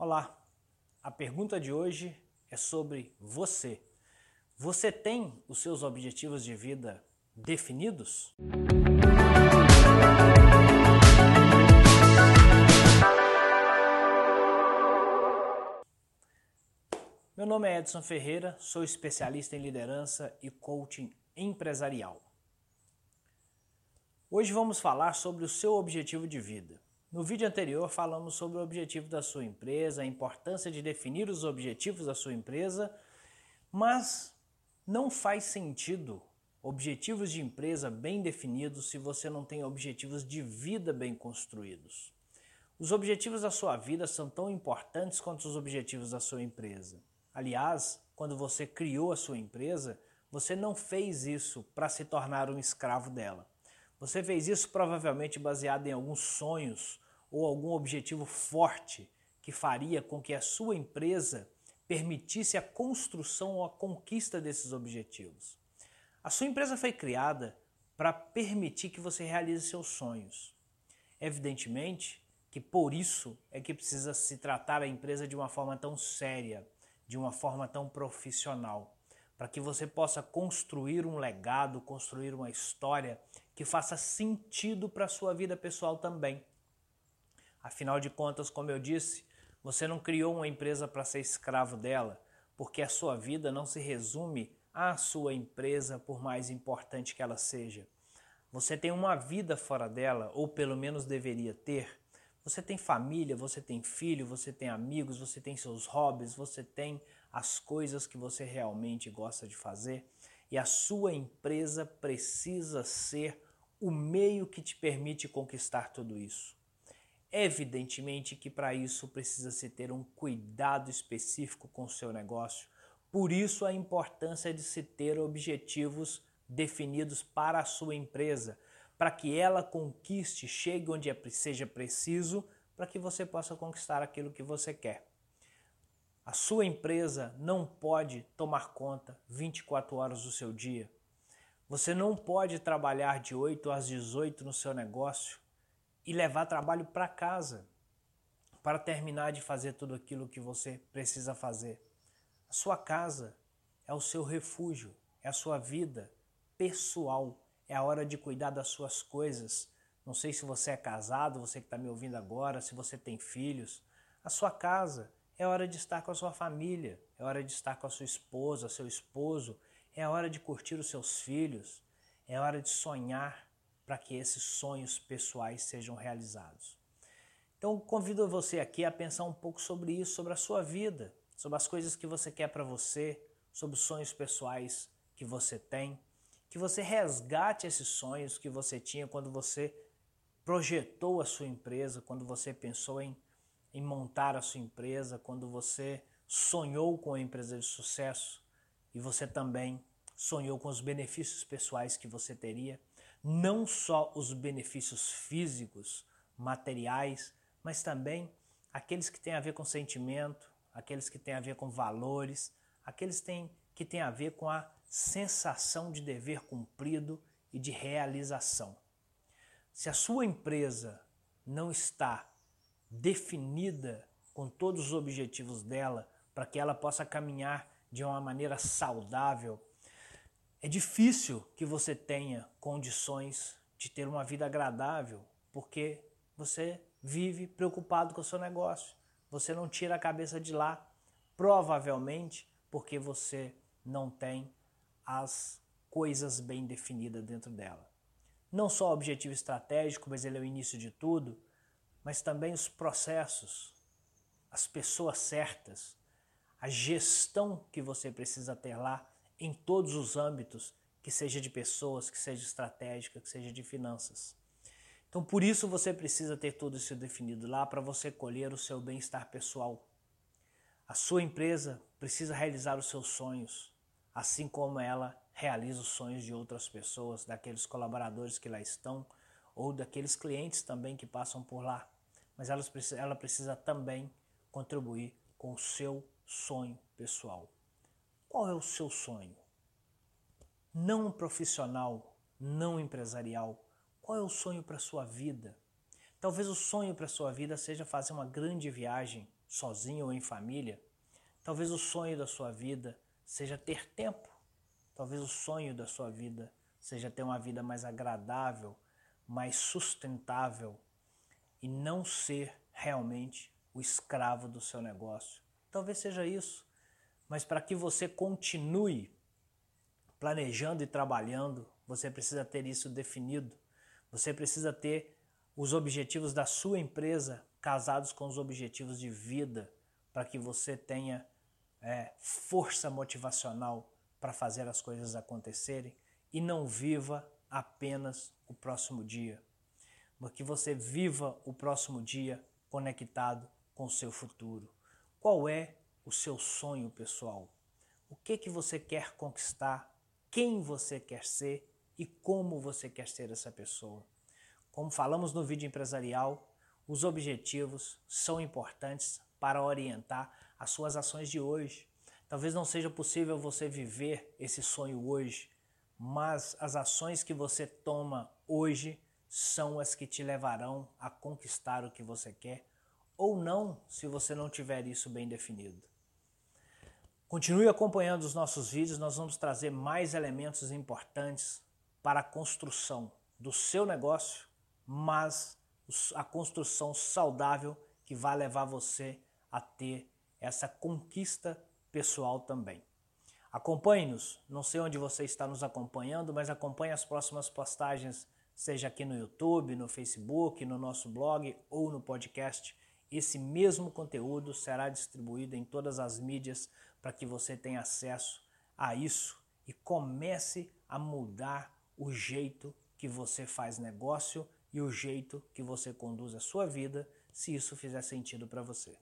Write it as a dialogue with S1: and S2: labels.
S1: Olá, a pergunta de hoje é sobre você. Você tem os seus objetivos de vida definidos? Meu nome é Edson Ferreira, sou especialista em liderança e coaching empresarial. Hoje vamos falar sobre o seu objetivo de vida. No vídeo anterior falamos sobre o objetivo da sua empresa, a importância de definir os objetivos da sua empresa, mas não faz sentido objetivos de empresa bem definidos se você não tem objetivos de vida bem construídos. Os objetivos da sua vida são tão importantes quanto os objetivos da sua empresa. Aliás, quando você criou a sua empresa, você não fez isso para se tornar um escravo dela. Você fez isso provavelmente baseado em alguns sonhos ou algum objetivo forte que faria com que a sua empresa permitisse a construção ou a conquista desses objetivos. A sua empresa foi criada para permitir que você realize seus sonhos. Evidentemente que por isso é que precisa se tratar a empresa de uma forma tão séria, de uma forma tão profissional, para que você possa construir um legado, construir uma história que faça sentido para a sua vida pessoal também. Afinal de contas, como eu disse, você não criou uma empresa para ser escravo dela, porque a sua vida não se resume à sua empresa, por mais importante que ela seja. Você tem uma vida fora dela, ou pelo menos deveria ter, você tem família, você tem filho, você tem amigos, você tem seus hobbies, você tem as coisas que você realmente gosta de fazer e a sua empresa precisa ser o meio que te permite conquistar tudo isso. Evidentemente que para isso precisa se ter um cuidado específico com o seu negócio, por isso a importância de se ter objetivos definidos para a sua empresa, para que ela conquiste, chegue onde é, seja preciso, para que você possa conquistar aquilo que você quer. A sua empresa não pode tomar conta 24 horas do seu dia. Você não pode trabalhar de 8 às 18 no seu negócio e levar trabalho para casa para terminar de fazer tudo aquilo que você precisa fazer. A sua casa é o seu refúgio, é a sua vida pessoal é a hora de cuidar das suas coisas. Não sei se você é casado, você que está me ouvindo agora, se você tem filhos. A sua casa é hora de estar com a sua família, é hora de estar com a sua esposa, seu esposo, é hora de curtir os seus filhos, é hora de sonhar para que esses sonhos pessoais sejam realizados. Então, convido você aqui a pensar um pouco sobre isso, sobre a sua vida, sobre as coisas que você quer para você, sobre os sonhos pessoais que você tem que você resgate esses sonhos que você tinha quando você projetou a sua empresa, quando você pensou em, em montar a sua empresa, quando você sonhou com a empresa de sucesso e você também sonhou com os benefícios pessoais que você teria, não só os benefícios físicos, materiais, mas também aqueles que têm a ver com sentimento, aqueles que têm a ver com valores, aqueles que têm, a ver com a sensação de dever cumprido e de realização. Se a sua empresa não está definida com todos os objetivos dela para que ela possa caminhar de uma maneira saudável, é difícil que você tenha condições de ter uma vida agradável, porque você vive preocupado com o seu negócio. Você não tira a cabeça de lá, provavelmente porque você não tem as coisas bem definidas dentro dela. Não só o objetivo estratégico, mas ele é o início de tudo, mas também os processos, as pessoas certas, a gestão que você precisa ter lá em todos os âmbitos, que seja de pessoas, que seja estratégica, que seja de finanças. Então, por isso você precisa ter tudo isso definido lá para você colher o seu bem-estar pessoal. A sua empresa precisa realizar os seus sonhos assim como ela realiza os sonhos de outras pessoas, daqueles colaboradores que lá estão ou daqueles clientes também que passam por lá. Mas ela precisa, ela precisa também contribuir com o seu sonho pessoal. Qual é o seu sonho? Não profissional, não empresarial. Qual é o sonho para sua vida? Talvez o sonho para sua vida seja fazer uma grande viagem sozinho ou em família. Talvez o sonho da sua vida seja ter tempo. Talvez o sonho da sua vida seja ter uma vida mais agradável, mais sustentável e não ser realmente o escravo do seu negócio. Talvez seja isso, mas para que você continue planejando e trabalhando, você precisa ter isso definido. Você precisa ter os objetivos da sua empresa casados com os objetivos de vida, para que você tenha é, força motivacional para fazer as coisas acontecerem e não viva apenas o próximo dia, mas que você viva o próximo dia conectado com o seu futuro. Qual é o seu sonho pessoal? O que que você quer conquistar? Quem você quer ser e como você quer ser essa pessoa? Como falamos no vídeo empresarial, os objetivos são importantes para orientar as suas ações de hoje. Talvez não seja possível você viver esse sonho hoje, mas as ações que você toma hoje são as que te levarão a conquistar o que você quer ou não, se você não tiver isso bem definido. Continue acompanhando os nossos vídeos, nós vamos trazer mais elementos importantes para a construção do seu negócio, mas a construção saudável que vai levar você a ter essa conquista pessoal também. Acompanhe-nos, não sei onde você está nos acompanhando, mas acompanhe as próximas postagens, seja aqui no YouTube, no Facebook, no nosso blog ou no podcast. Esse mesmo conteúdo será distribuído em todas as mídias para que você tenha acesso a isso e comece a mudar o jeito que você faz negócio e o jeito que você conduz a sua vida, se isso fizer sentido para você.